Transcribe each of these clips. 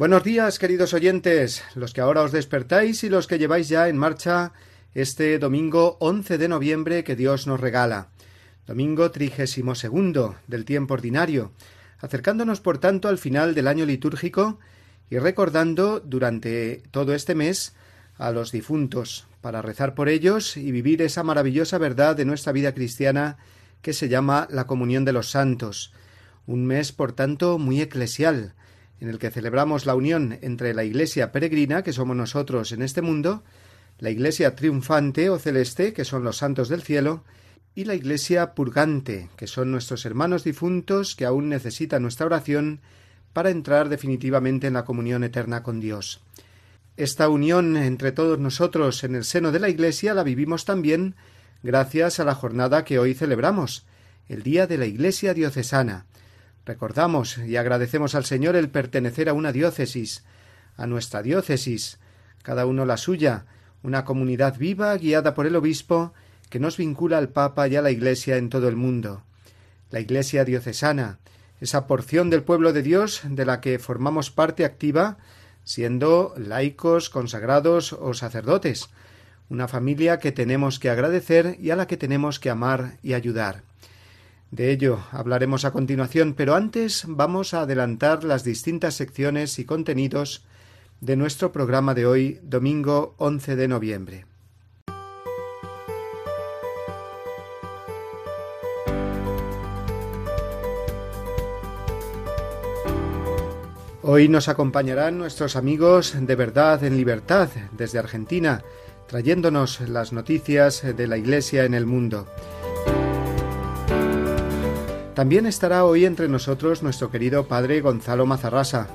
Buenos días, queridos oyentes, los que ahora os despertáis y los que lleváis ya en marcha este domingo 11 de noviembre que Dios nos regala, domingo trigésimo segundo del tiempo ordinario, acercándonos por tanto al final del año litúrgico y recordando durante todo este mes a los difuntos, para rezar por ellos y vivir esa maravillosa verdad de nuestra vida cristiana que se llama la comunión de los santos, un mes por tanto muy eclesial, en el que celebramos la unión entre la Iglesia peregrina, que somos nosotros en este mundo, la Iglesia triunfante o celeste, que son los santos del cielo, y la Iglesia purgante, que son nuestros hermanos difuntos que aún necesitan nuestra oración para entrar definitivamente en la comunión eterna con Dios. Esta unión entre todos nosotros en el seno de la Iglesia la vivimos también gracias a la jornada que hoy celebramos, el Día de la Iglesia Diocesana, Recordamos y agradecemos al Señor el pertenecer a una diócesis, a nuestra diócesis, cada uno la suya, una comunidad viva guiada por el obispo que nos vincula al Papa y a la Iglesia en todo el mundo. La Iglesia diocesana, esa porción del pueblo de Dios de la que formamos parte activa, siendo laicos, consagrados o sacerdotes, una familia que tenemos que agradecer y a la que tenemos que amar y ayudar. De ello hablaremos a continuación, pero antes vamos a adelantar las distintas secciones y contenidos de nuestro programa de hoy, domingo 11 de noviembre. Hoy nos acompañarán nuestros amigos de Verdad en Libertad desde Argentina, trayéndonos las noticias de la Iglesia en el mundo. También estará hoy entre nosotros nuestro querido Padre Gonzalo Mazarrasa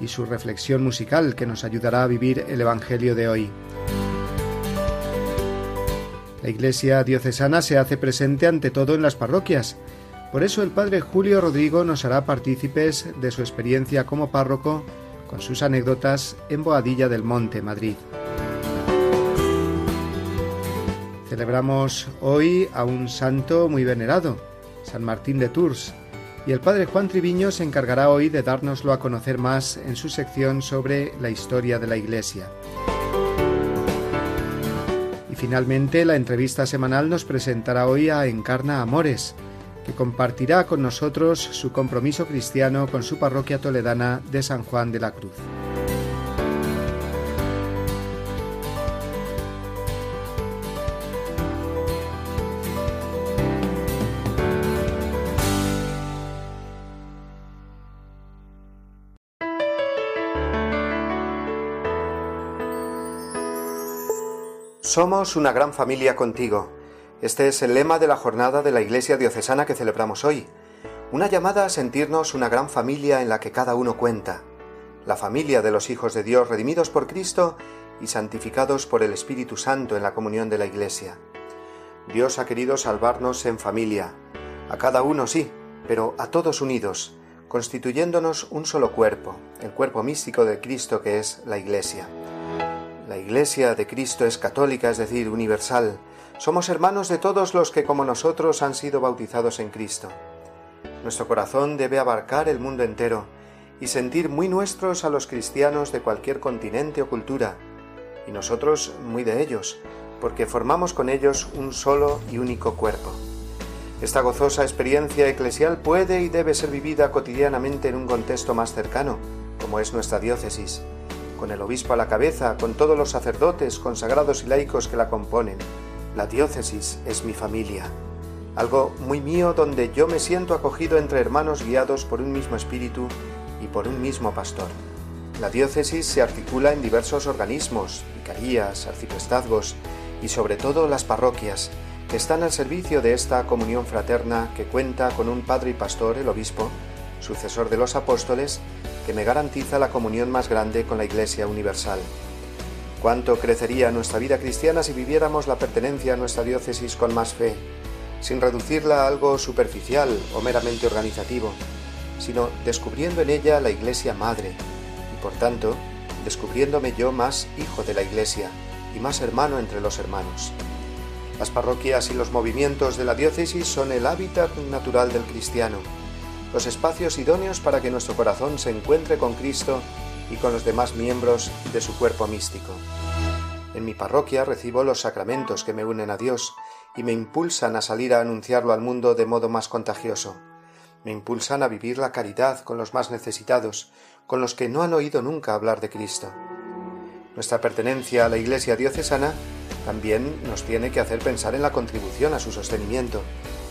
y su reflexión musical que nos ayudará a vivir el Evangelio de hoy. La Iglesia diocesana se hace presente ante todo en las parroquias. Por eso el Padre Julio Rodrigo nos hará partícipes de su experiencia como párroco con sus anécdotas en Boadilla del Monte, Madrid. Celebramos hoy a un santo muy venerado, San Martín de Tours, y el padre Juan Triviño se encargará hoy de dárnoslo a conocer más en su sección sobre la historia de la Iglesia. Y finalmente la entrevista semanal nos presentará hoy a Encarna Amores, que compartirá con nosotros su compromiso cristiano con su parroquia toledana de San Juan de la Cruz. Somos una gran familia contigo. Este es el lema de la jornada de la Iglesia Diocesana que celebramos hoy. Una llamada a sentirnos una gran familia en la que cada uno cuenta. La familia de los hijos de Dios redimidos por Cristo y santificados por el Espíritu Santo en la comunión de la Iglesia. Dios ha querido salvarnos en familia. A cada uno sí, pero a todos unidos, constituyéndonos un solo cuerpo, el cuerpo místico de Cristo que es la Iglesia. La Iglesia de Cristo es católica, es decir, universal. Somos hermanos de todos los que como nosotros han sido bautizados en Cristo. Nuestro corazón debe abarcar el mundo entero y sentir muy nuestros a los cristianos de cualquier continente o cultura, y nosotros muy de ellos, porque formamos con ellos un solo y único cuerpo. Esta gozosa experiencia eclesial puede y debe ser vivida cotidianamente en un contexto más cercano, como es nuestra diócesis con el obispo a la cabeza, con todos los sacerdotes, consagrados y laicos que la componen. La diócesis es mi familia, algo muy mío donde yo me siento acogido entre hermanos guiados por un mismo espíritu y por un mismo pastor. La diócesis se articula en diversos organismos, vicarías, arciprestazgos y sobre todo las parroquias, que están al servicio de esta comunión fraterna que cuenta con un padre y pastor, el obispo, sucesor de los apóstoles, que me garantiza la comunión más grande con la Iglesia universal. Cuánto crecería nuestra vida cristiana si viviéramos la pertenencia a nuestra diócesis con más fe, sin reducirla a algo superficial o meramente organizativo, sino descubriendo en ella la Iglesia Madre y, por tanto, descubriéndome yo más hijo de la Iglesia y más hermano entre los hermanos. Las parroquias y los movimientos de la diócesis son el hábitat natural del cristiano, los espacios idóneos para que nuestro corazón se encuentre con Cristo y con los demás miembros de su cuerpo místico. En mi parroquia recibo los sacramentos que me unen a Dios y me impulsan a salir a anunciarlo al mundo de modo más contagioso. Me impulsan a vivir la caridad con los más necesitados, con los que no han oído nunca hablar de Cristo. Nuestra pertenencia a la Iglesia diocesana también nos tiene que hacer pensar en la contribución a su sostenimiento,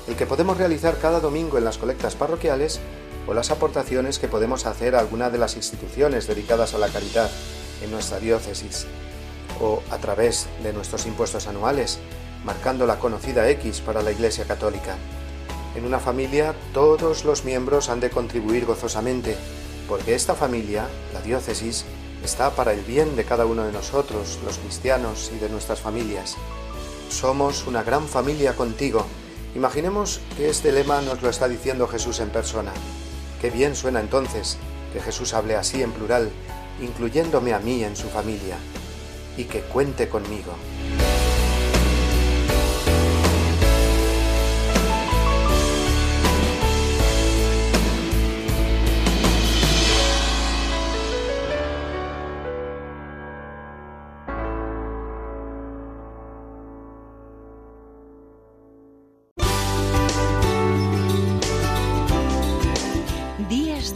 el que podemos realizar cada domingo en las colectas parroquiales o las aportaciones que podemos hacer a alguna de las instituciones dedicadas a la caridad en nuestra diócesis, o a través de nuestros impuestos anuales, marcando la conocida X para la Iglesia Católica. En una familia todos los miembros han de contribuir gozosamente, porque esta familia, la diócesis, está para el bien de cada uno de nosotros, los cristianos y de nuestras familias. Somos una gran familia contigo. Imaginemos que este lema nos lo está diciendo Jesús en persona. Qué bien suena entonces que Jesús hable así en plural, incluyéndome a mí en su familia, y que cuente conmigo.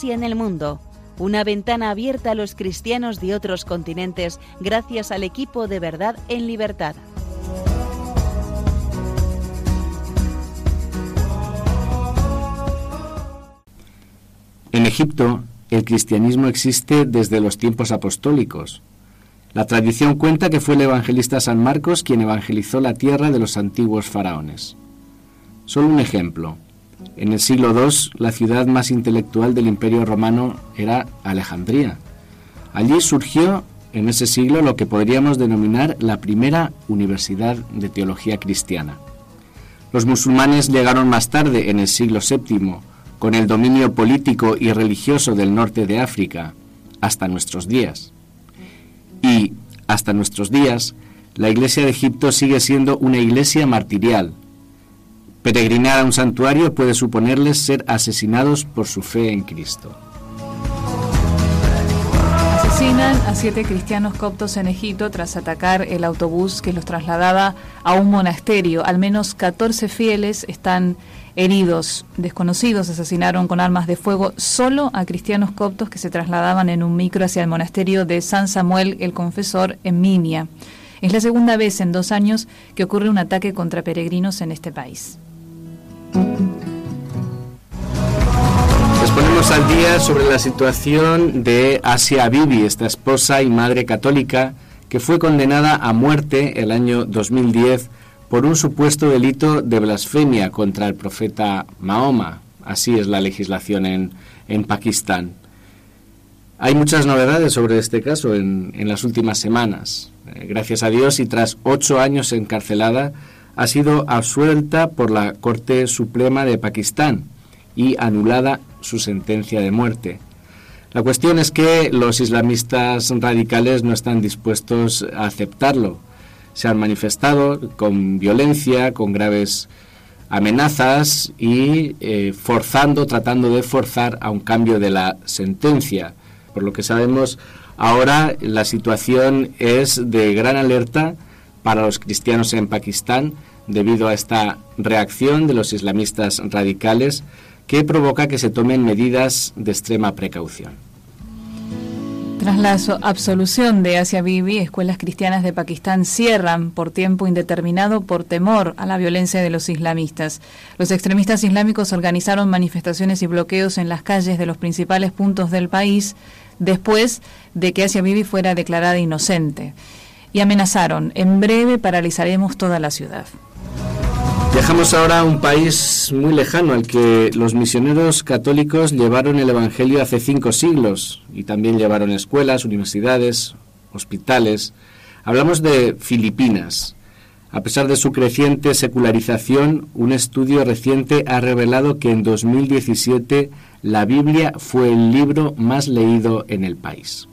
Iglesia en el mundo, una ventana abierta a los cristianos de otros continentes gracias al equipo de verdad en libertad. En Egipto, el cristianismo existe desde los tiempos apostólicos. La tradición cuenta que fue el evangelista San Marcos quien evangelizó la tierra de los antiguos faraones. Solo un ejemplo. En el siglo II, la ciudad más intelectual del Imperio Romano era Alejandría. Allí surgió en ese siglo lo que podríamos denominar la primera universidad de teología cristiana. Los musulmanes llegaron más tarde, en el siglo VII, con el dominio político y religioso del norte de África, hasta nuestros días. Y, hasta nuestros días, la Iglesia de Egipto sigue siendo una iglesia martirial, Peregrinar a un santuario puede suponerles ser asesinados por su fe en Cristo. Asesinan a siete cristianos coptos en Egipto tras atacar el autobús que los trasladaba a un monasterio. Al menos 14 fieles están heridos. Desconocidos asesinaron con armas de fuego solo a cristianos coptos que se trasladaban en un micro hacia el monasterio de San Samuel el Confesor en Minia. Es la segunda vez en dos años que ocurre un ataque contra peregrinos en este país. Les ponemos al día sobre la situación de Asia Bibi, esta esposa y madre católica que fue condenada a muerte el año 2010 por un supuesto delito de blasfemia contra el profeta Mahoma. Así es la legislación en, en Pakistán. Hay muchas novedades sobre este caso en, en las últimas semanas. Eh, gracias a Dios y tras ocho años encarcelada, ha sido absuelta por la Corte Suprema de Pakistán y anulada su sentencia de muerte. La cuestión es que los islamistas radicales no están dispuestos a aceptarlo. Se han manifestado con violencia, con graves amenazas y eh, forzando, tratando de forzar a un cambio de la sentencia. Por lo que sabemos, ahora la situación es de gran alerta para los cristianos en Pakistán debido a esta reacción de los islamistas radicales que provoca que se tomen medidas de extrema precaución. Tras la absolución de Asia Bibi, escuelas cristianas de Pakistán cierran por tiempo indeterminado por temor a la violencia de los islamistas. Los extremistas islámicos organizaron manifestaciones y bloqueos en las calles de los principales puntos del país después de que Asia Bibi fuera declarada inocente. Y amenazaron, en breve paralizaremos toda la ciudad. Viajamos ahora a un país muy lejano al que los misioneros católicos llevaron el Evangelio hace cinco siglos y también llevaron escuelas, universidades, hospitales. Hablamos de Filipinas. A pesar de su creciente secularización, un estudio reciente ha revelado que en 2017 la Biblia fue el libro más leído en el país.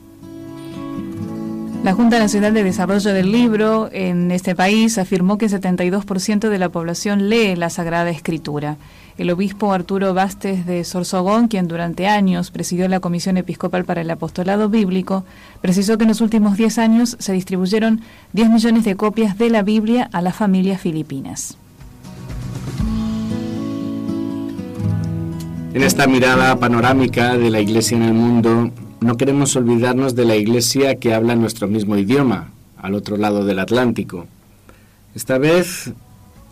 La Junta Nacional de Desarrollo del Libro en este país afirmó que el 72% de la población lee la Sagrada Escritura. El obispo Arturo Bastes de Sorsogón, quien durante años presidió la Comisión Episcopal para el Apostolado Bíblico, precisó que en los últimos 10 años se distribuyeron 10 millones de copias de la Biblia a las familias filipinas. En esta mirada panorámica de la Iglesia en el mundo, no queremos olvidarnos de la iglesia que habla nuestro mismo idioma, al otro lado del Atlántico. Esta vez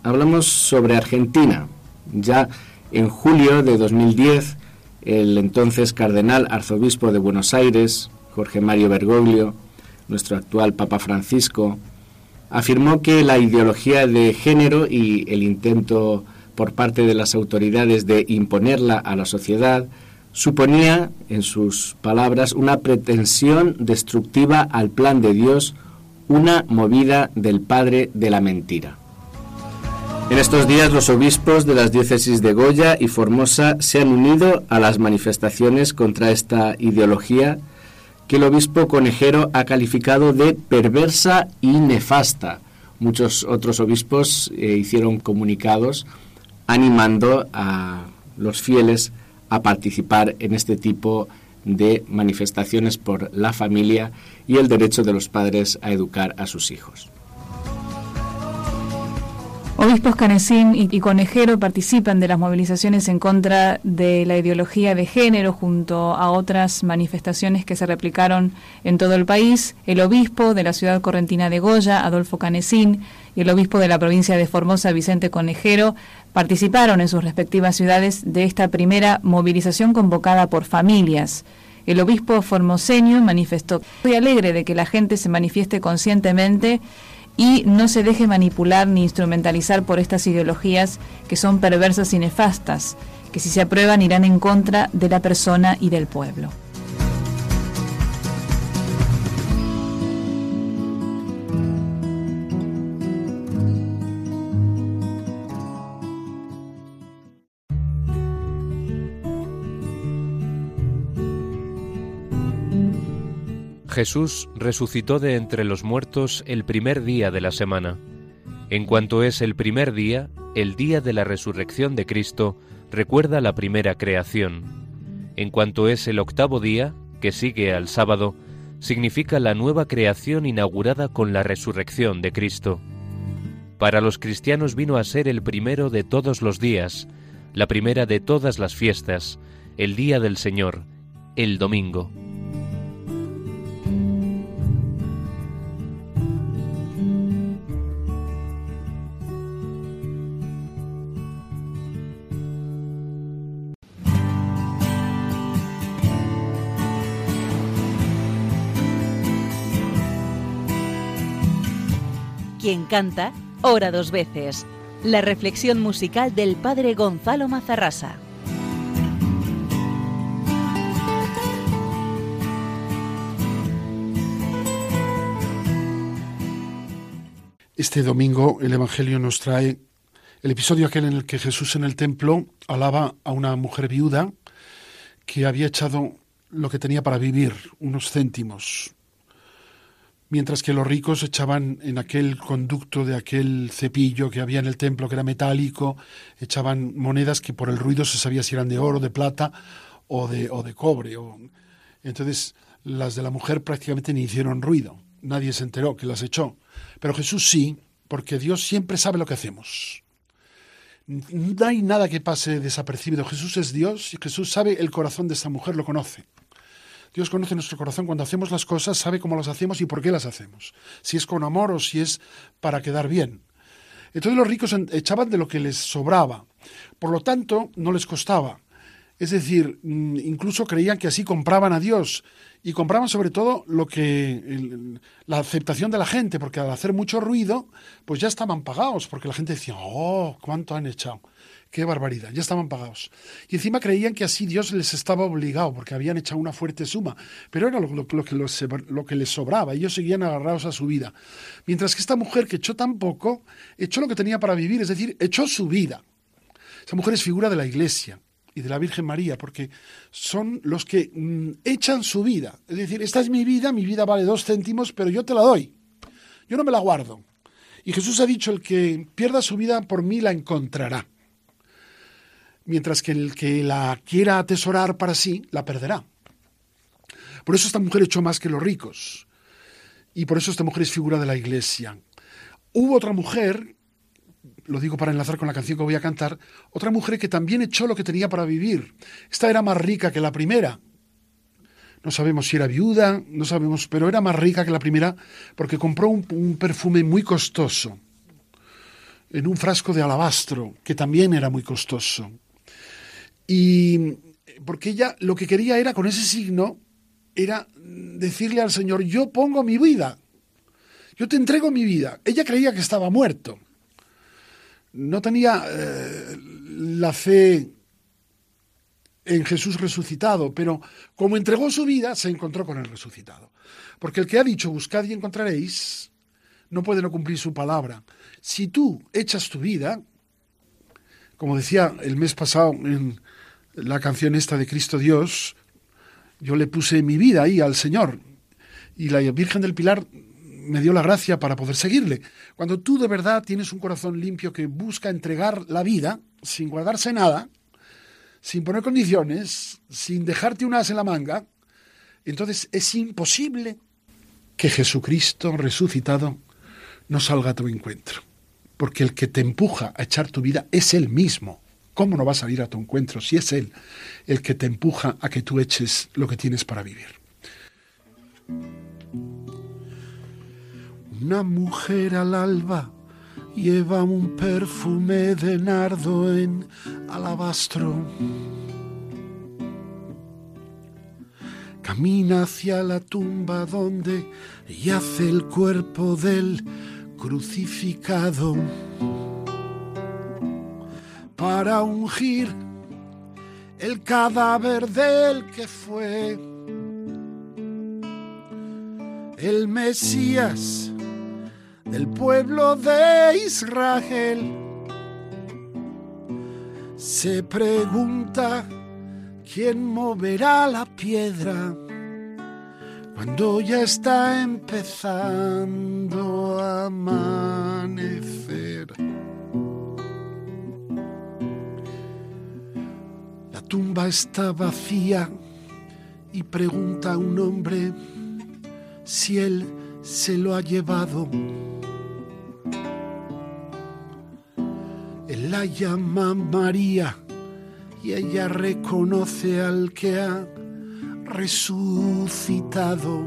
hablamos sobre Argentina. Ya en julio de 2010, el entonces cardenal arzobispo de Buenos Aires, Jorge Mario Bergoglio, nuestro actual Papa Francisco, afirmó que la ideología de género y el intento por parte de las autoridades de imponerla a la sociedad suponía, en sus palabras, una pretensión destructiva al plan de Dios, una movida del padre de la mentira. En estos días los obispos de las diócesis de Goya y Formosa se han unido a las manifestaciones contra esta ideología que el obispo conejero ha calificado de perversa y nefasta. Muchos otros obispos eh, hicieron comunicados animando a los fieles a participar en este tipo de manifestaciones por la familia y el derecho de los padres a educar a sus hijos. Obispos Canecín y Conejero participan de las movilizaciones en contra de la ideología de género junto a otras manifestaciones que se replicaron en todo el país. El obispo de la ciudad correntina de Goya, Adolfo Canecín, y el obispo de la provincia de Formosa, Vicente Conejero, participaron en sus respectivas ciudades de esta primera movilización convocada por familias. El obispo formoseño manifestó, estoy alegre de que la gente se manifieste conscientemente y no se deje manipular ni instrumentalizar por estas ideologías que son perversas y nefastas, que si se aprueban irán en contra de la persona y del pueblo. Jesús resucitó de entre los muertos el primer día de la semana. En cuanto es el primer día, el día de la resurrección de Cristo recuerda la primera creación. En cuanto es el octavo día, que sigue al sábado, significa la nueva creación inaugurada con la resurrección de Cristo. Para los cristianos vino a ser el primero de todos los días, la primera de todas las fiestas, el día del Señor, el domingo. Quien canta, ora dos veces. La reflexión musical del padre Gonzalo Mazarrasa. Este domingo el Evangelio nos trae el episodio aquel en el que Jesús en el templo alaba a una mujer viuda que había echado lo que tenía para vivir, unos céntimos, mientras que los ricos echaban en aquel conducto de aquel cepillo que había en el templo, que era metálico, echaban monedas que por el ruido se sabía si eran de oro, de plata o de, o de cobre. Entonces las de la mujer prácticamente ni hicieron ruido, nadie se enteró que las echó. Pero Jesús sí, porque Dios siempre sabe lo que hacemos. No hay nada que pase desapercibido. Jesús es Dios y Jesús sabe el corazón de esta mujer, lo conoce. Dios conoce nuestro corazón cuando hacemos las cosas, sabe cómo las hacemos y por qué las hacemos. Si es con amor o si es para quedar bien. Entonces los ricos echaban de lo que les sobraba. Por lo tanto, no les costaba. Es decir, mm, incluso creían que así compraban a Dios y compraban sobre todo lo que la aceptación de la gente, porque al hacer mucho ruido, pues ya estaban pagados, porque la gente decía, "Oh, cuánto han echado." Qué barbaridad, ya estaban pagados. Y encima creían que así Dios les estaba obligado, porque habían echado una fuerte suma. Pero era lo, que, lo que les sobraba, ellos seguían agarrados a su vida. Mientras que esta mujer que echó tan poco, echó lo que tenía para vivir, es decir, echó su vida. Esa mujer es figura de la Iglesia y de la Virgen María, porque son los que mm, echan su vida. Es decir, esta es mi vida, mi vida vale dos céntimos, pero yo te la doy. Yo no me la guardo. Y Jesús ha dicho, el que pierda su vida por mí la encontrará mientras que el que la quiera atesorar para sí, la perderá. Por eso esta mujer echó más que los ricos. Y por eso esta mujer es figura de la iglesia. Hubo otra mujer, lo digo para enlazar con la canción que voy a cantar, otra mujer que también echó lo que tenía para vivir. Esta era más rica que la primera. No sabemos si era viuda, no sabemos, pero era más rica que la primera porque compró un, perfume muy costoso en un frasco de alabastro, que también era muy costoso. Y porque ella lo que quería era, con ese signo, era decirle al Señor, yo pongo mi vida, yo te entrego mi vida. Ella creía que estaba muerto. No tenía eh, la fe en Jesús resucitado, pero como entregó su vida, se encontró con el resucitado. Porque el que ha dicho, buscad y encontraréis, no puede no cumplir su palabra. Si tú echas tu vida, como decía el mes pasado en la canción esta de Cristo Dios, yo le puse mi vida ahí al Señor y la Virgen del Pilar me dio la gracia para poder seguirle. Cuando tú de verdad tienes un corazón limpio que busca entregar la vida sin guardarse nada, sin poner condiciones, sin dejarte un as en la manga, entonces es imposible que Jesucristo resucitado no salga a tu encuentro. Porque el que te empuja a echar tu vida es Él mismo. ¿Cómo no va a salir a tu encuentro si es Él el que te empuja a que tú eches lo que tienes para vivir? Una mujer al alba lleva un perfume de nardo en alabastro. Camina hacia la tumba donde yace el cuerpo del crucificado para ungir el cadáver del que fue el Mesías del pueblo de Israel. Se pregunta quién moverá la piedra cuando ya está empezando a amanecer. tumba está vacía y pregunta a un hombre, si él se lo ha llevado. La llama María y ella reconoce al que ha resucitado.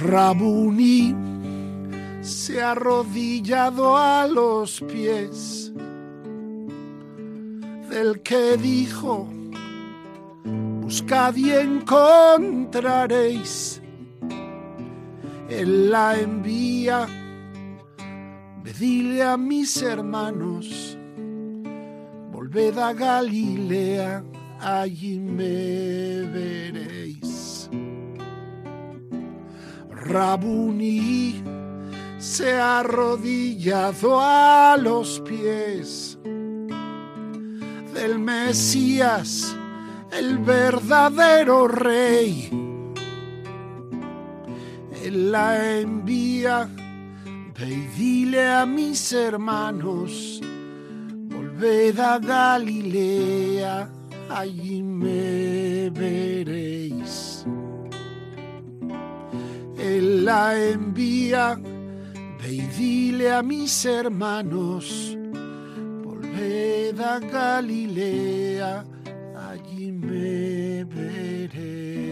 Rabuni se ha arrodillado a los pies del que dijo, buscad y encontraréis. Él la envía, pedile a mis hermanos Ved a Galilea, allí me veréis. Rabuni se ha arrodillado a los pies del Mesías, el verdadero rey. Él la envía, ve dile a mis hermanos Ved a Galilea, allí me veréis. Él la envía, ve dile a mis hermanos, volved a Galilea, allí me veréis.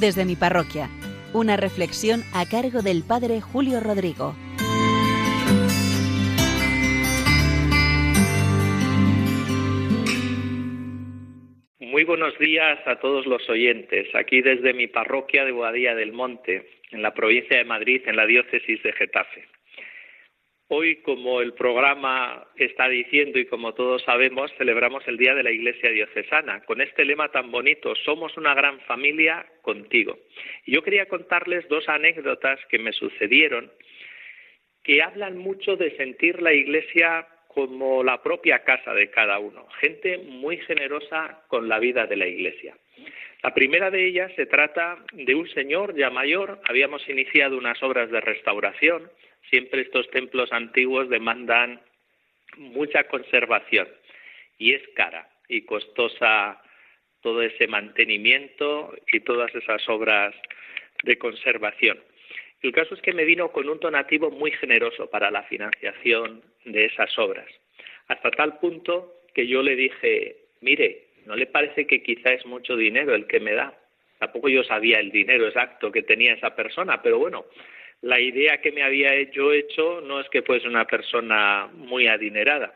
Desde mi parroquia. Una reflexión a cargo del Padre Julio Rodrigo. Muy buenos días a todos los oyentes, aquí desde mi parroquia de Boadilla del Monte, en la provincia de Madrid, en la diócesis de Getafe. Hoy, como el programa está diciendo y como todos sabemos, celebramos el Día de la Iglesia Diocesana, con este lema tan bonito, somos una gran familia contigo. Y yo quería contarles dos anécdotas que me sucedieron que hablan mucho de sentir la Iglesia como la propia casa de cada uno, gente muy generosa con la vida de la Iglesia. La primera de ellas se trata de un señor ya mayor, habíamos iniciado unas obras de restauración, siempre estos templos antiguos demandan mucha conservación y es cara y costosa todo ese mantenimiento y todas esas obras de conservación. El caso es que me vino con un donativo muy generoso para la financiación de esas obras, hasta tal punto que yo le dije, mire, ¿no le parece que quizá es mucho dinero el que me da? Tampoco yo sabía el dinero exacto que tenía esa persona, pero bueno, la idea que me había yo hecho no es que fuese una persona muy adinerada.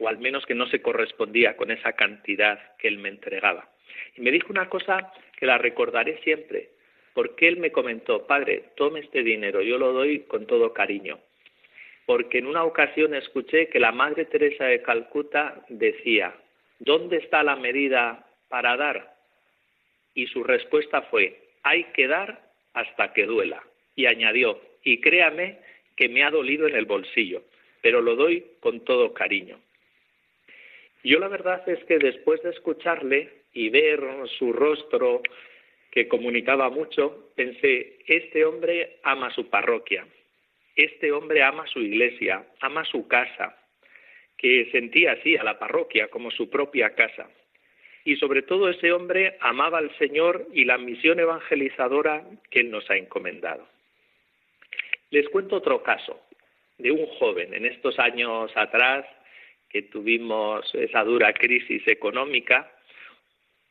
o al menos que no se correspondía con esa cantidad que él me entregaba. Y me dijo una cosa que la recordaré siempre, porque él me comentó, padre, tome este dinero, yo lo doy con todo cariño. Porque en una ocasión escuché que la Madre Teresa de Calcuta decía, ¿dónde está la medida para dar? Y su respuesta fue, hay que dar hasta que duela. Y añadió, y créame que me ha dolido en el bolsillo, pero lo doy con todo cariño. Yo la verdad es que después de escucharle y ver su rostro que comunicaba mucho, pensé, este hombre ama su parroquia, este hombre ama su iglesia, ama su casa, que sentía así a la parroquia como su propia casa. Y sobre todo ese hombre amaba al Señor y la misión evangelizadora que Él nos ha encomendado. Les cuento otro caso de un joven en estos años atrás que tuvimos esa dura crisis económica,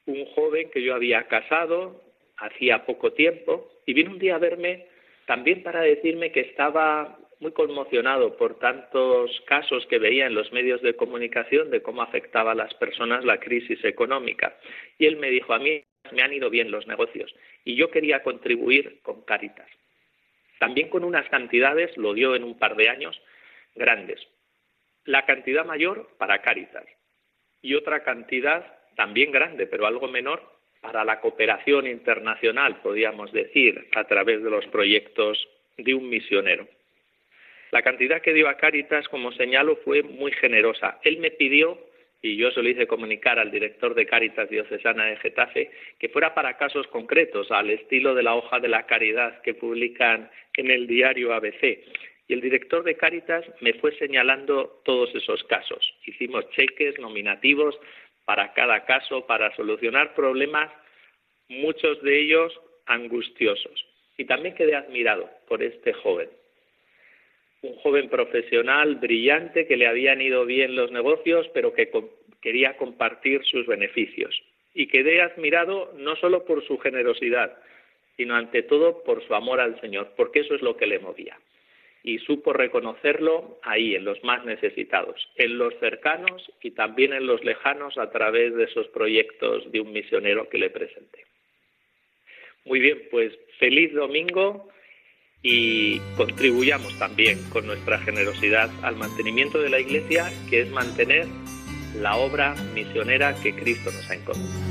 un joven que yo había casado hacía poco tiempo y vino un día a verme también para decirme que estaba muy conmocionado por tantos casos que veía en los medios de comunicación de cómo afectaba a las personas la crisis económica. Y él me dijo, a mí me han ido bien los negocios y yo quería contribuir con Caritas. También con unas cantidades, lo dio en un par de años, grandes. La cantidad mayor para Caritas y otra cantidad también grande, pero algo menor, para la cooperación internacional, podríamos decir, a través de los proyectos de un misionero. La cantidad que dio a Cáritas, como señalo, fue muy generosa. Él me pidió, y yo se lo hice comunicar al director de Cáritas Diocesana de Getafe, que fuera para casos concretos, al estilo de la hoja de la caridad que publican en el diario ABC. Y el director de Cáritas me fue señalando todos esos casos. Hicimos cheques nominativos para cada caso, para solucionar problemas, muchos de ellos angustiosos. Y también quedé admirado por este joven un joven profesional brillante que le habían ido bien los negocios, pero que quería compartir sus beneficios. Y quedé admirado no solo por su generosidad, sino ante todo por su amor al Señor, porque eso es lo que le movía. Y supo reconocerlo ahí, en los más necesitados, en los cercanos y también en los lejanos a través de esos proyectos de un misionero que le presenté. Muy bien, pues feliz domingo y contribuyamos también con nuestra generosidad al mantenimiento de la Iglesia, que es mantener la obra misionera que Cristo nos ha encomendado.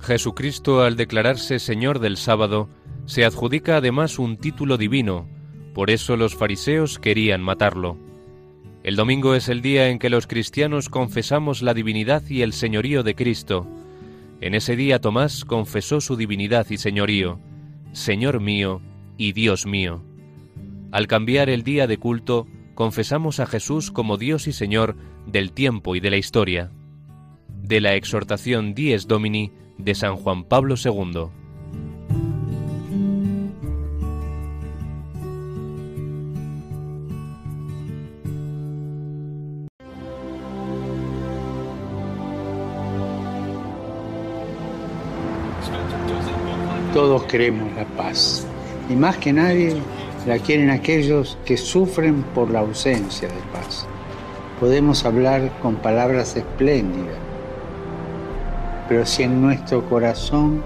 Jesucristo, al declararse Señor del sábado, se adjudica además un título divino, por eso los fariseos querían matarlo. El domingo es el día en que los cristianos confesamos la divinidad y el señorío de Cristo. En ese día Tomás confesó su divinidad y señorío, Señor mío y Dios mío. Al cambiar el día de culto, confesamos a Jesús como Dios y Señor del tiempo y de la historia. De la exhortación Dies Domini de San Juan Pablo II. Todos queremos la paz y más que nadie la quieren aquellos que sufren por la ausencia de paz. Podemos hablar con palabras espléndidas, pero si en nuestro corazón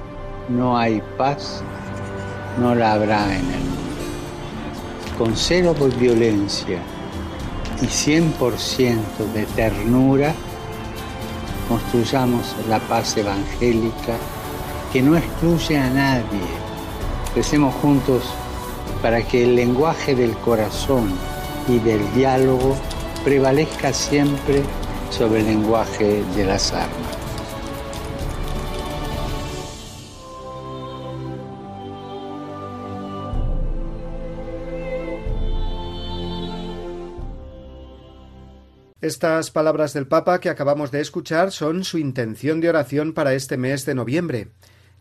no hay paz, no la habrá en el mundo. Con cero por violencia y 100% de ternura, construyamos la paz evangélica que no excluye a nadie. Recemos juntos para que el lenguaje del corazón y del diálogo prevalezca siempre sobre el lenguaje de las armas. Estas palabras del Papa que acabamos de escuchar son su intención de oración para este mes de noviembre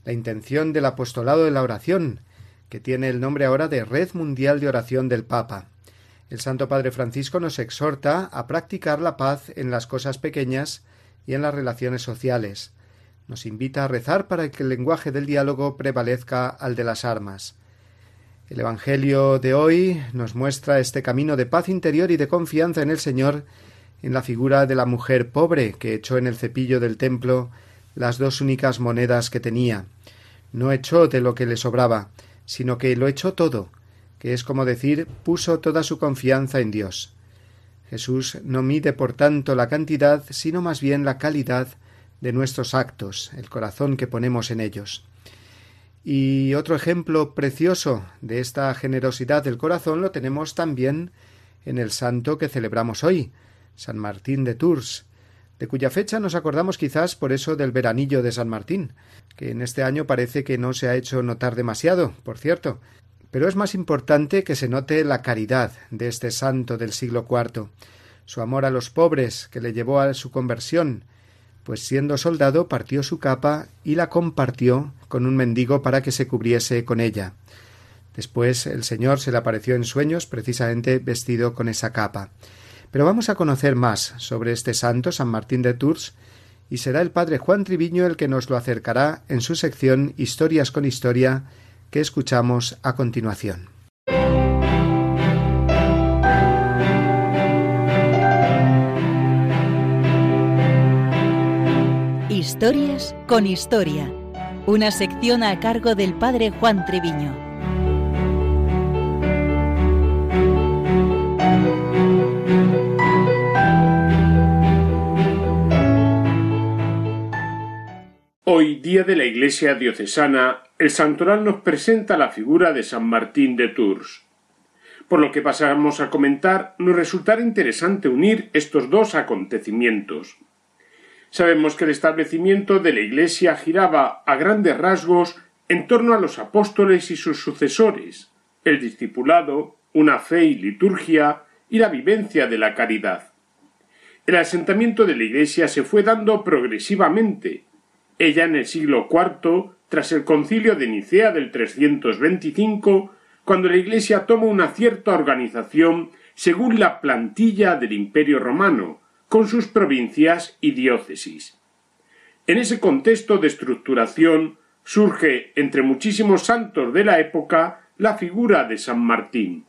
la intención del apostolado de la oración, que tiene el nombre ahora de Red Mundial de Oración del Papa. El Santo Padre Francisco nos exhorta a practicar la paz en las cosas pequeñas y en las relaciones sociales. Nos invita a rezar para que el lenguaje del diálogo prevalezca al de las armas. El Evangelio de hoy nos muestra este camino de paz interior y de confianza en el Señor en la figura de la mujer pobre que echó en el cepillo del templo las dos únicas monedas que tenía. No echó de lo que le sobraba, sino que lo echó todo, que es como decir puso toda su confianza en Dios. Jesús no mide por tanto la cantidad, sino más bien la calidad de nuestros actos, el corazón que ponemos en ellos. Y otro ejemplo precioso de esta generosidad del corazón lo tenemos también en el santo que celebramos hoy, San Martín de Tours, de cuya fecha nos acordamos quizás por eso del veranillo de San Martín, que en este año parece que no se ha hecho notar demasiado, por cierto, pero es más importante que se note la caridad de este santo del siglo IV, su amor a los pobres que le llevó a su conversión, pues siendo soldado partió su capa y la compartió con un mendigo para que se cubriese con ella. Después el Señor se le apareció en sueños precisamente vestido con esa capa. Pero vamos a conocer más sobre este santo San Martín de Tours y será el padre Juan Triviño el que nos lo acercará en su sección Historias con Historia que escuchamos a continuación. Historias con Historia, una sección a cargo del padre Juan Treviño. Día de la Iglesia diocesana, el santoral nos presenta la figura de San Martín de Tours. Por lo que pasamos a comentar, nos resultará interesante unir estos dos acontecimientos. Sabemos que el establecimiento de la Iglesia giraba a grandes rasgos en torno a los apóstoles y sus sucesores, el discipulado, una fe y liturgia y la vivencia de la caridad. El asentamiento de la Iglesia se fue dando progresivamente. Ella en el siglo IV, tras el concilio de Nicea del 325, cuando la Iglesia toma una cierta organización según la plantilla del Imperio romano, con sus provincias y diócesis. En ese contexto de estructuración surge, entre muchísimos santos de la época, la figura de San Martín.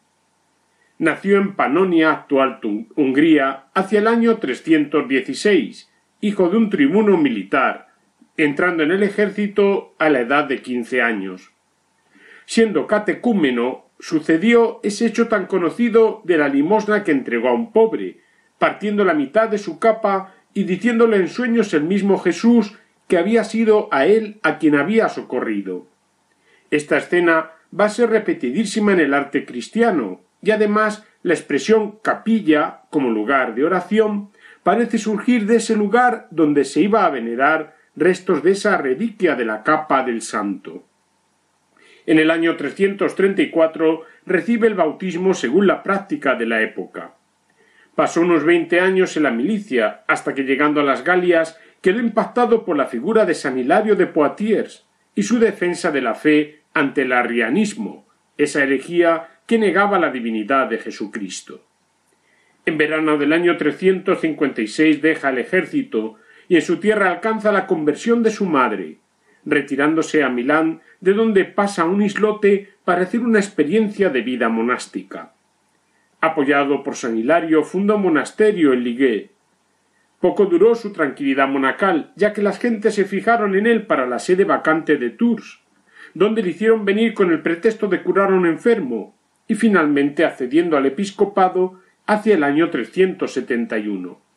Nació en Panonia, actual Hungría, hacia el año 316, hijo de un tribuno militar, entrando en el ejército a la edad de quince años. Siendo catecúmeno, sucedió ese hecho tan conocido de la limosna que entregó a un pobre, partiendo la mitad de su capa y diciéndole en sueños el mismo Jesús que había sido a él a quien había socorrido. Esta escena va a ser repetidísima en el arte cristiano, y además la expresión capilla como lugar de oración parece surgir de ese lugar donde se iba a venerar restos de esa reliquia de la capa del santo. En el año 334 recibe el bautismo según la práctica de la época. Pasó unos veinte años en la milicia, hasta que llegando a las Galias quedó impactado por la figura de San Hilario de Poitiers y su defensa de la fe ante el arrianismo, esa herejía que negaba la divinidad de Jesucristo. En verano del año 356 deja el ejército y en su tierra alcanza la conversión de su madre, retirándose a Milán, de donde pasa un islote para hacer una experiencia de vida monástica. Apoyado por San Hilario, funda un monasterio en Ligué. Poco duró su tranquilidad monacal, ya que las gentes se fijaron en él para la sede vacante de Tours, donde le hicieron venir con el pretexto de curar a un enfermo, y finalmente accediendo al episcopado hacia el año 371.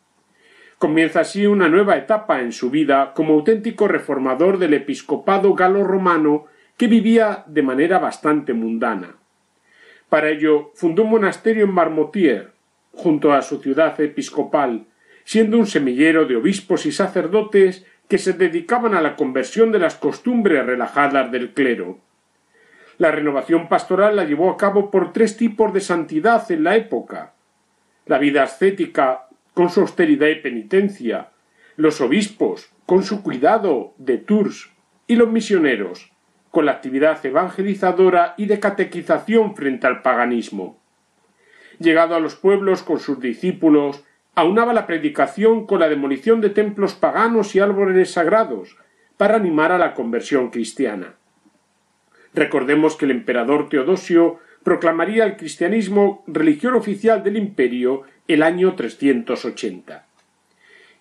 Comienza así una nueva etapa en su vida como auténtico reformador del episcopado galo-romano que vivía de manera bastante mundana. Para ello fundó un monasterio en Marmotier, junto a su ciudad episcopal, siendo un semillero de obispos y sacerdotes que se dedicaban a la conversión de las costumbres relajadas del clero. La renovación pastoral la llevó a cabo por tres tipos de santidad en la época la vida ascética con su austeridad y penitencia, los obispos con su cuidado de Tours y los misioneros con la actividad evangelizadora y de catequización frente al paganismo. llegado a los pueblos con sus discípulos, aunaba la predicación con la demolición de templos paganos y árboles sagrados, para animar a la conversión cristiana. Recordemos que el emperador Teodosio proclamaría el cristianismo religión oficial del imperio el año 380.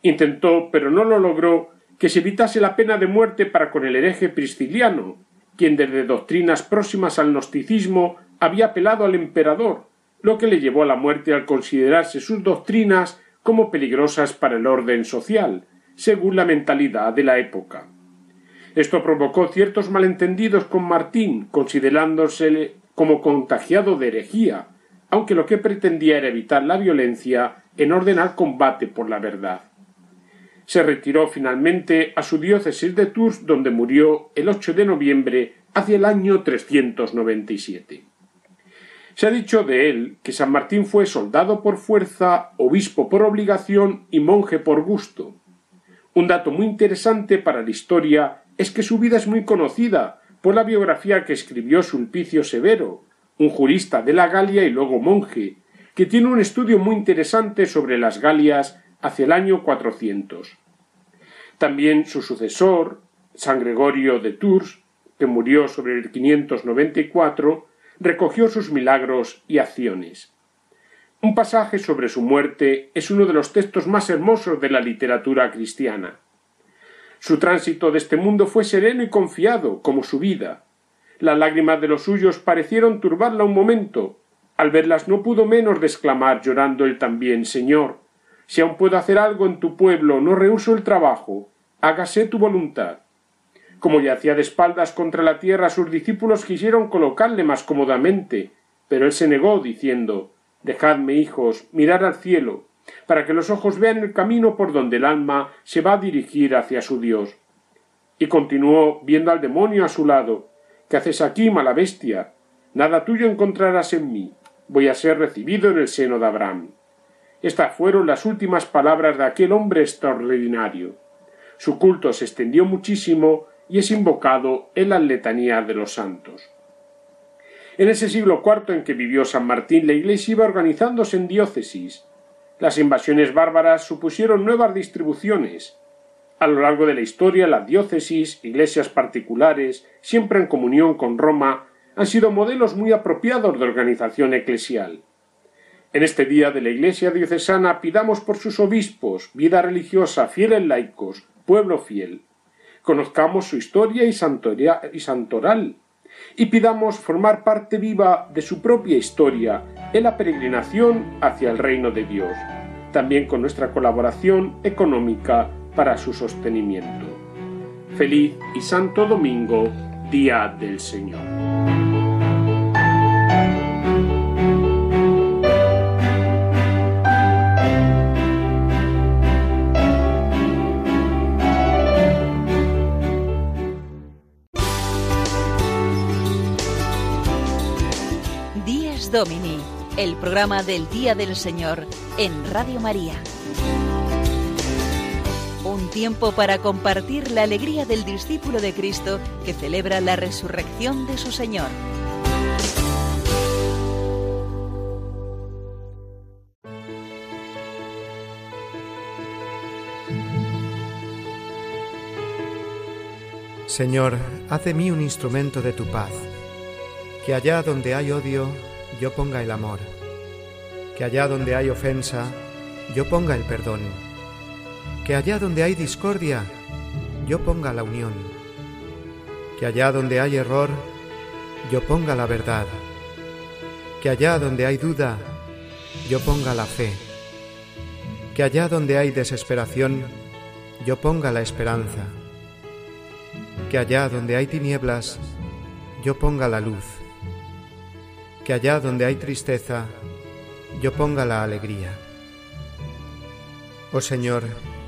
Intentó, pero no lo logró, que se evitase la pena de muerte para con el hereje prisciliano, quien desde doctrinas próximas al gnosticismo había apelado al emperador, lo que le llevó a la muerte al considerarse sus doctrinas como peligrosas para el orden social, según la mentalidad de la época. Esto provocó ciertos malentendidos con Martín, considerándose como contagiado de herejía, aunque lo que pretendía era evitar la violencia en orden al combate por la verdad. Se retiró finalmente a su diócesis de Tours, donde murió el 8 de noviembre hacia el año 397. Se ha dicho de él que San Martín fue soldado por fuerza, obispo por obligación y monje por gusto. Un dato muy interesante para la historia es que su vida es muy conocida por la biografía que escribió Sulpicio Severo, un jurista de la Galia y luego monje, que tiene un estudio muy interesante sobre las Galias hacia el año 400. También su sucesor, San Gregorio de Tours, que murió sobre el 594, recogió sus milagros y acciones. Un pasaje sobre su muerte es uno de los textos más hermosos de la literatura cristiana. Su tránsito de este mundo fue sereno y confiado, como su vida. Las lágrimas de los suyos parecieron turbarla un momento. Al verlas no pudo menos de exclamar llorando él también Señor, si aún puedo hacer algo en tu pueblo, no rehuso el trabajo, hágase tu voluntad. Como yacía de espaldas contra la tierra, sus discípulos quisieron colocarle más cómodamente, pero él se negó, diciendo Dejadme, hijos, mirar al cielo, para que los ojos vean el camino por donde el alma se va a dirigir hacia su Dios. Y continuó viendo al demonio a su lado ¿Qué haces aquí, mala bestia? Nada tuyo encontrarás en mí. Voy a ser recibido en el seno de Abraham. Estas fueron las últimas palabras de aquel hombre extraordinario. Su culto se extendió muchísimo y es invocado en las letanías de los santos. En ese siglo IV en que vivió San Martín, la Iglesia iba organizándose en diócesis. Las invasiones bárbaras supusieron nuevas distribuciones. A lo largo de la historia, las diócesis, iglesias particulares, siempre en comunión con Roma, han sido modelos muy apropiados de organización eclesial. En este día de la Iglesia diocesana pidamos por sus obispos, vida religiosa, fieles laicos, pueblo fiel, conozcamos su historia y, santoral, y pidamos formar parte viva de su propia historia en la peregrinación hacia el reino de Dios, también con nuestra colaboración económica para su sostenimiento. Feliz y Santo Domingo, Día del Señor. Domini, el programa del Día del Señor en Radio María. Un tiempo para compartir la alegría del discípulo de Cristo que celebra la resurrección de su Señor. Señor, haz de mí un instrumento de tu paz, que allá donde hay odio, yo ponga el amor, que allá donde hay ofensa, yo ponga el perdón, que allá donde hay discordia, yo ponga la unión, que allá donde hay error, yo ponga la verdad, que allá donde hay duda, yo ponga la fe, que allá donde hay desesperación, yo ponga la esperanza, que allá donde hay tinieblas, yo ponga la luz. Que allá donde hay tristeza, yo ponga la alegría. Oh Señor,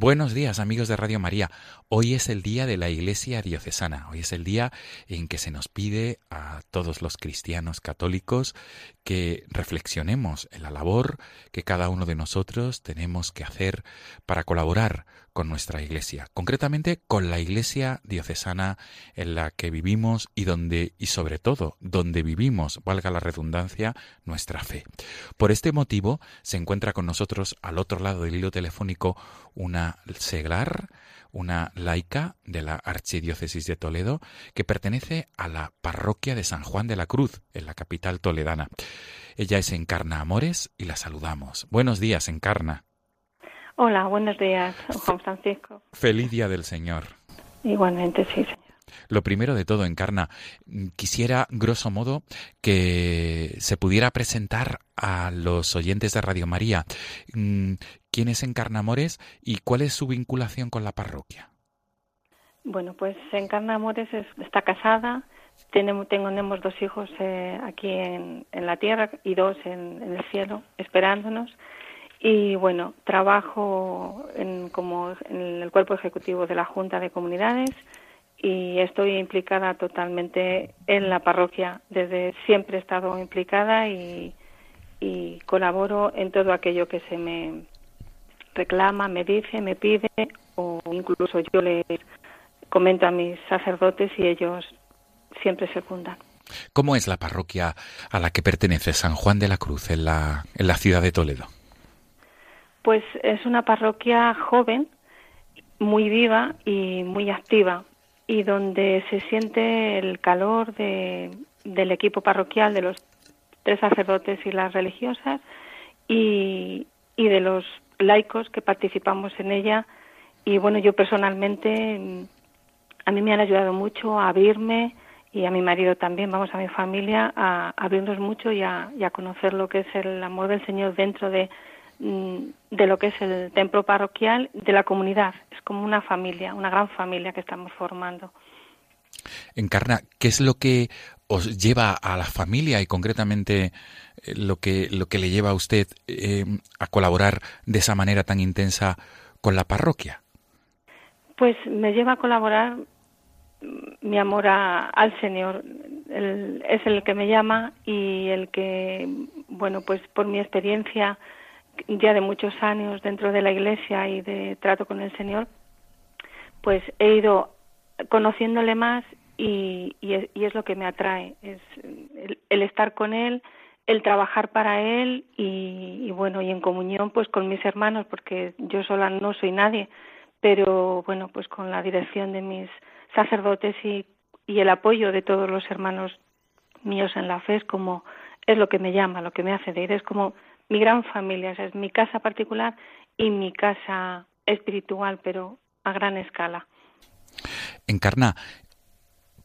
Buenos días amigos de Radio María. Hoy es el día de la Iglesia Diocesana. Hoy es el día en que se nos pide a todos los cristianos católicos que reflexionemos en la labor que cada uno de nosotros tenemos que hacer para colaborar con nuestra iglesia, concretamente con la iglesia diocesana en la que vivimos y donde y sobre todo donde vivimos, valga la redundancia, nuestra fe. Por este motivo se encuentra con nosotros al otro lado del hilo telefónico una seglar, una laica de la Archidiócesis de Toledo que pertenece a la parroquia de San Juan de la Cruz, en la capital toledana. Ella es Encarna Amores y la saludamos. Buenos días, Encarna. Hola, buenos días, Juan Francisco. Feliz día del Señor. Igualmente, sí, señor. Lo primero de todo, Encarna, quisiera, grosso modo, que se pudiera presentar a los oyentes de Radio María mm, quién es Encarna Amores y cuál es su vinculación con la parroquia. Bueno, pues Encarna Amores está casada, tenemos, tenemos dos hijos eh, aquí en, la tierra y dos en el cielo esperándonos. Y bueno, trabajo en, como en el cuerpo ejecutivo de la Junta de Comunidades y estoy implicada totalmente en la parroquia. Desde siempre he estado implicada y, y colaboro en todo aquello que se me reclama, me dice, me pide o incluso yo le comento a mis sacerdotes y ellos siempre secundan. ¿Cómo es la parroquia a la que pertenece San Juan de la Cruz en la, en la ciudad de Toledo? Pues es una parroquia joven, muy viva y muy activa, y donde se siente el calor de, del equipo parroquial, de los tres sacerdotes y las religiosas, y, y de los laicos que participamos en ella. Y bueno, yo personalmente, a mí me han ayudado mucho a abrirme y a mi marido también, vamos a mi familia, a, abrirnos mucho y a, y a conocer lo que es el amor del Señor dentro de, Mm, de lo que es el templo parroquial de la comunidad. Es como una familia, una gran familia que estamos formando. Encarna, ¿qué es lo que os lleva a la familia y concretamente eh, lo que, lo que le lleva a usted eh, a colaborar de esa manera tan intensa con la parroquia? Pues me lleva a colaborar mm, mi amor al Señor. es el que me llama y el que, bueno, pues por mi experiencia ya de muchos años dentro de la iglesia y de trato con el Señor, pues he ido conociéndole más y, es, lo que me atrae, es el, estar con Él, el trabajar para Él y, bueno, y en comunión pues con mis hermanos, porque yo sola no soy nadie, pero bueno, pues con la dirección de mis sacerdotes y, y el apoyo de todos los hermanos míos en la fe es como, es lo que me llama, lo que me hace de ir, es como mi gran familia, es mi casa particular y mi casa espiritual, pero a gran escala. Encarna,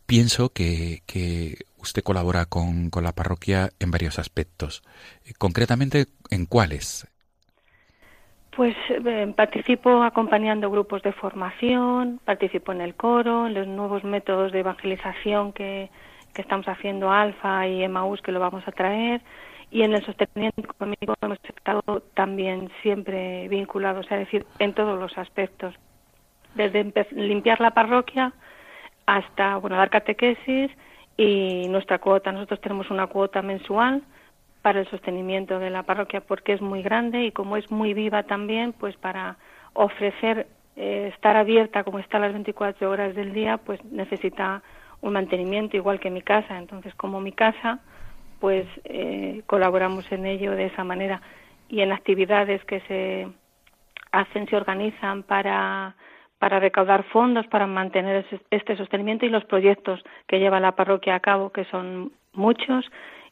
pienso que, que usted colabora con, con, la parroquia en varios aspectos. Eh, concretamente, ¿en cuáles? Pues eh, participo acompañando grupos de formación, participo en el coro, en los nuevos métodos de evangelización que, que estamos haciendo Alfa y Emaús, que lo vamos a traer y en el sostenimiento conmigo hemos estado también siempre vinculados, es decir, en todos los aspectos, desde limpiar la parroquia hasta bueno dar catequesis y nuestra cuota. Nosotros tenemos una cuota mensual para el sostenimiento de la parroquia porque es muy grande y como es muy viva también, pues para ofrecer eh, estar abierta como está las 24 horas del día, pues necesita un mantenimiento igual que mi casa. Entonces, como mi casa pues eh, colaboramos en ello de esa manera y en actividades que se hacen, se organizan para, para recaudar fondos para mantener este sostenimiento y los proyectos que lleva la parroquia a cabo, que son muchos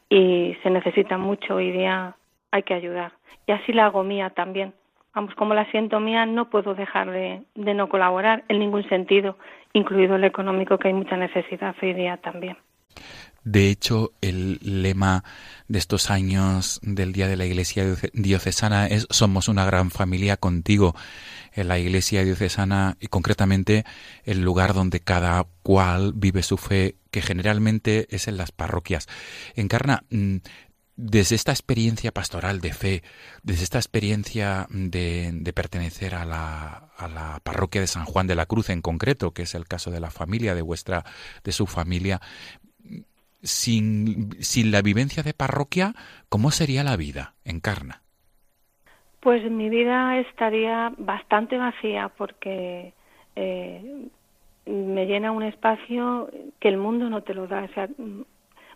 y se necesita mucho hoy día, hay que ayudar. Y así la hago mía también. Vamos, como la siento mía, no puedo dejar de, de no colaborar en ningún sentido, incluido el económico, que hay mucha necesidad hoy día también. De hecho, el lema de estos años del Día de la Iglesia Diocesana es Somos una gran familia contigo. En la Iglesia Diocesana y concretamente el lugar donde cada cual vive su fe, que generalmente es en las parroquias. Encarna, mm, desde esta experiencia pastoral de fe, desde esta experiencia de, pertenecer a la, a la, parroquia de San Juan de la Cruz en concreto, que es el caso de la familia, de vuestra, de su familia, sin, sin la vivencia de parroquia, ¿cómo sería la vida? Encarna. Pues mi vida estaría bastante vacía porque eh, me llena un espacio que el mundo no te lo da. O sea,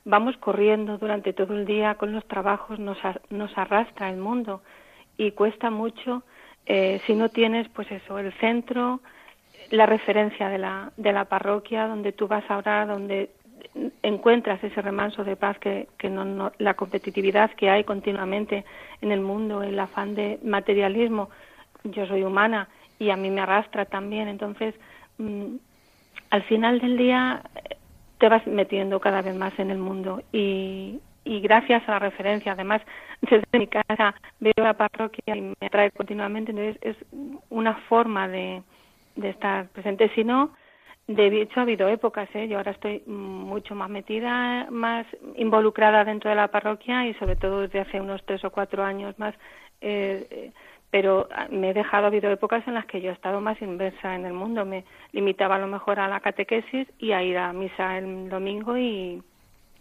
vamos corriendo durante todo el día con los trabajos, nos, nos arrastra el mundo y cuesta mucho eh, si no tienes, pues eso, el centro, la referencia de la, de la parroquia donde tú vas a orar, donde encuentras ese remanso de paz que, que no, la competitividad que hay continuamente en el mundo, el afán de materialismo. Yo soy humana y a mí me arrastra también. Entonces, mm, al final del día te vas metiendo cada vez más en el mundo y, y gracias a la referencia, además desde mi casa veo la parroquia y me atrae continuamente, entonces es una forma de, de estar presente. Si no, de hecho ha habido épocas, ¿eh? yo ahora estoy mucho más metida, más involucrada dentro de la parroquia y sobre todo desde hace unos tres o cuatro años más eh, pero ah, me he dejado, ha habido épocas en las que yo he estado más inversa en el mundo, me limitaba a lo mejor a la catequesis y a ir a misa el domingo y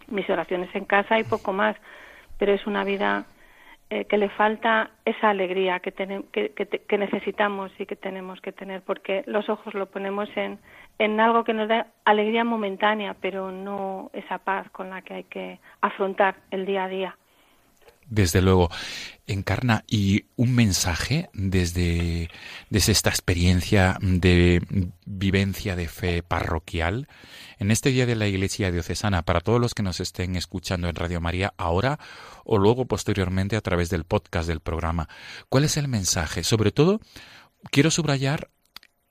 mis oraciones en casa y poco más, pero es una vida eh, que le falta esa alegría que, que, que, necesitamos y que tenemos que tener, porque los ojos lo ponemos en, en algo que nos da alegría momentánea, pero no esa paz con la que hay que afrontar el día a día. Desde luego, encarna y un mensaje desde, desde esta experiencia de vivencia de fe parroquial en este día de la Iglesia Diocesana para todos los que nos estén escuchando en Radio María ahora o luego posteriormente a través del podcast del programa. ¿Cuál es el mensaje? Sobre todo, quiero subrayar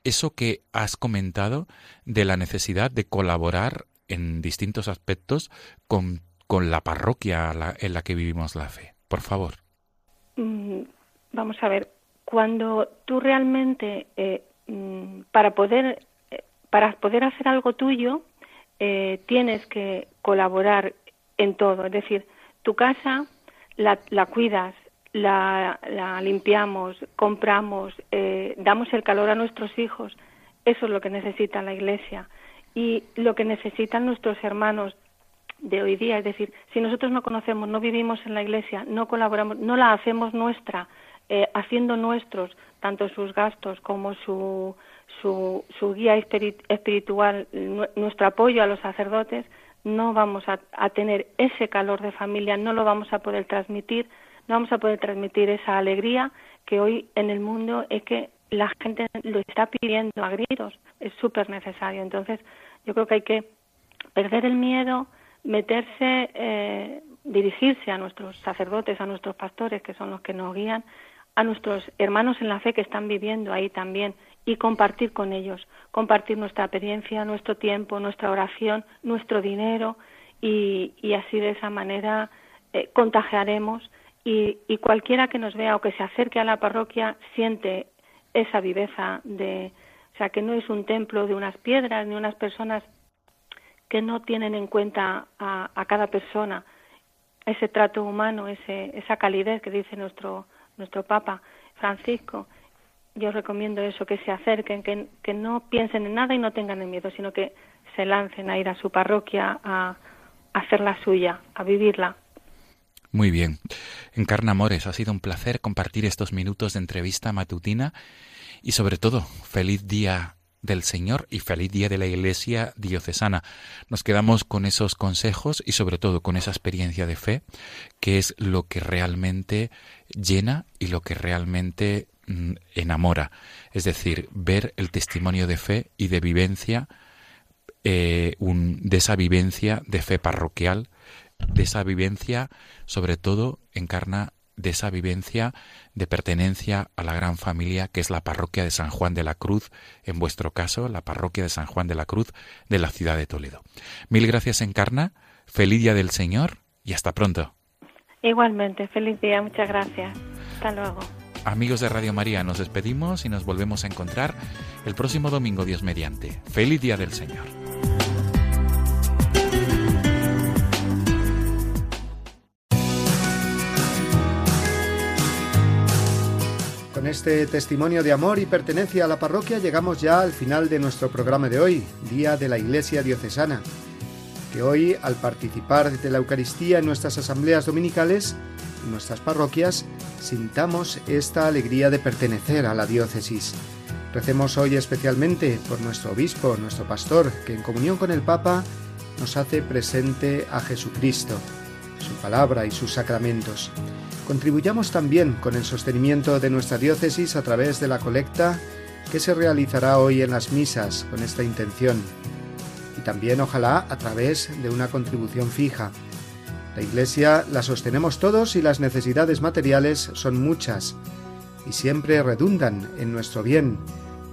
eso que has comentado de la necesidad de colaborar en distintos aspectos con con la parroquia en la que vivimos la fe? Por favor. Mm, vamos a ver, cuando tú realmente, eh, mm, para, poder, eh, para poder hacer algo tuyo, eh, tienes que colaborar en todo. Es decir, tu casa la, la cuidas, la, la, limpiamos, compramos, damos el calor a nuestros hijos. Eso es lo que necesita la Iglesia. Y lo que necesitan nuestros hermanos de hoy día. Es decir, si nosotros no conocemos, no vivimos en la Iglesia, no colaboramos, no la hacemos nuestra, eh, haciendo nuestros tanto sus gastos como su, su, su guía espiritual, nuestro apoyo a los sacerdotes, no vamos a, tener ese calor de familia, no lo vamos a poder transmitir, no vamos a poder transmitir esa alegría que hoy en el mundo es que la gente lo está pidiendo a gritos, es súper necesario. Entonces, yo creo que hay que perder el miedo, meterse, eh, dirigirse a nuestros sacerdotes, a nuestros pastores, que son los que nos guían, a nuestros hermanos en la fe que están viviendo ahí también y compartir con ellos, compartir nuestra experiencia, nuestro tiempo, nuestra oración, nuestro dinero y, así de esa manera eh, contagiaremos y, y, cualquiera que nos vea o que se acerque a la parroquia siente esa viveza de, o sea, que no es un templo de unas piedras ni unas personas que no tienen en cuenta a, cada persona ese trato humano, ese, esa calidez que dice nuestro, nuestro Papa Francisco. Yo recomiendo eso, que se acerquen, que, no piensen en nada y no tengan el miedo, sino que se lancen a ir a su parroquia a, a hacerla suya, a vivirla. Muy bien. Encarna Amores, ha sido un placer compartir estos minutos de entrevista matutina y sobre todo, feliz día del Señor y feliz día de la Iglesia diocesana. Nos quedamos con esos consejos y sobre todo con esa experiencia de fe, que es lo que realmente llena y lo que realmente mm, enamora. Es decir, ver el testimonio de fe y de vivencia, eh, de esa vivencia de fe parroquial, de esa vivencia sobre todo encarna de esa vivencia de pertenencia a la gran familia que es la parroquia de San Juan de la Cruz, en vuestro caso, la parroquia de San Juan de la Cruz de la ciudad de Toledo. Mil gracias, Encarna. Feliz día del Señor y hasta pronto. Igualmente, feliz día, muchas gracias. Hasta luego. Amigos de Radio María, nos despedimos y nos volvemos a encontrar el próximo domingo, Dios mediante. Feliz día del Señor. Con este testimonio de amor y pertenencia a la parroquia llegamos ya al final de nuestro programa de hoy, Día de la Iglesia Diocesana, que hoy, al participar de la Eucaristía en nuestras asambleas dominicales, en nuestras parroquias, sintamos esta alegría de pertenecer a la diócesis. Recemos hoy especialmente por nuestro obispo, nuestro pastor, que en comunión con el Papa nos hace presente a Jesucristo, su palabra y sus sacramentos. Contribuyamos también con el sostenimiento de nuestra diócesis a través de la colecta que se realizará hoy en las misas con esta intención. Y también ojalá a través de una contribución fija. La Iglesia la sostenemos todos y las necesidades materiales son muchas y siempre redundan en nuestro bien.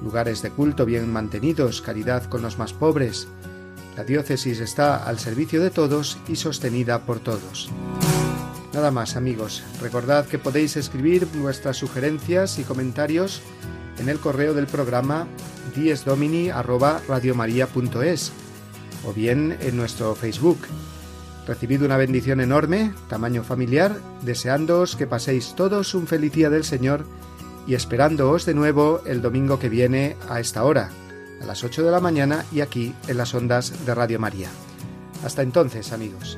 Lugares de culto bien mantenidos, caridad con los más pobres. La diócesis está al servicio de todos y sostenida por todos. Nada más amigos, recordad que podéis escribir vuestras sugerencias y comentarios en el correo del programa diesdomini@radiomaria.es o bien en nuestro Facebook. Recibid una bendición enorme, tamaño familiar, deseándoos que paséis todos un feliz día del Señor y esperándoos de nuevo el domingo que viene a esta hora, a las 8 de la mañana y aquí en las ondas de Radio María. Hasta entonces, amigos.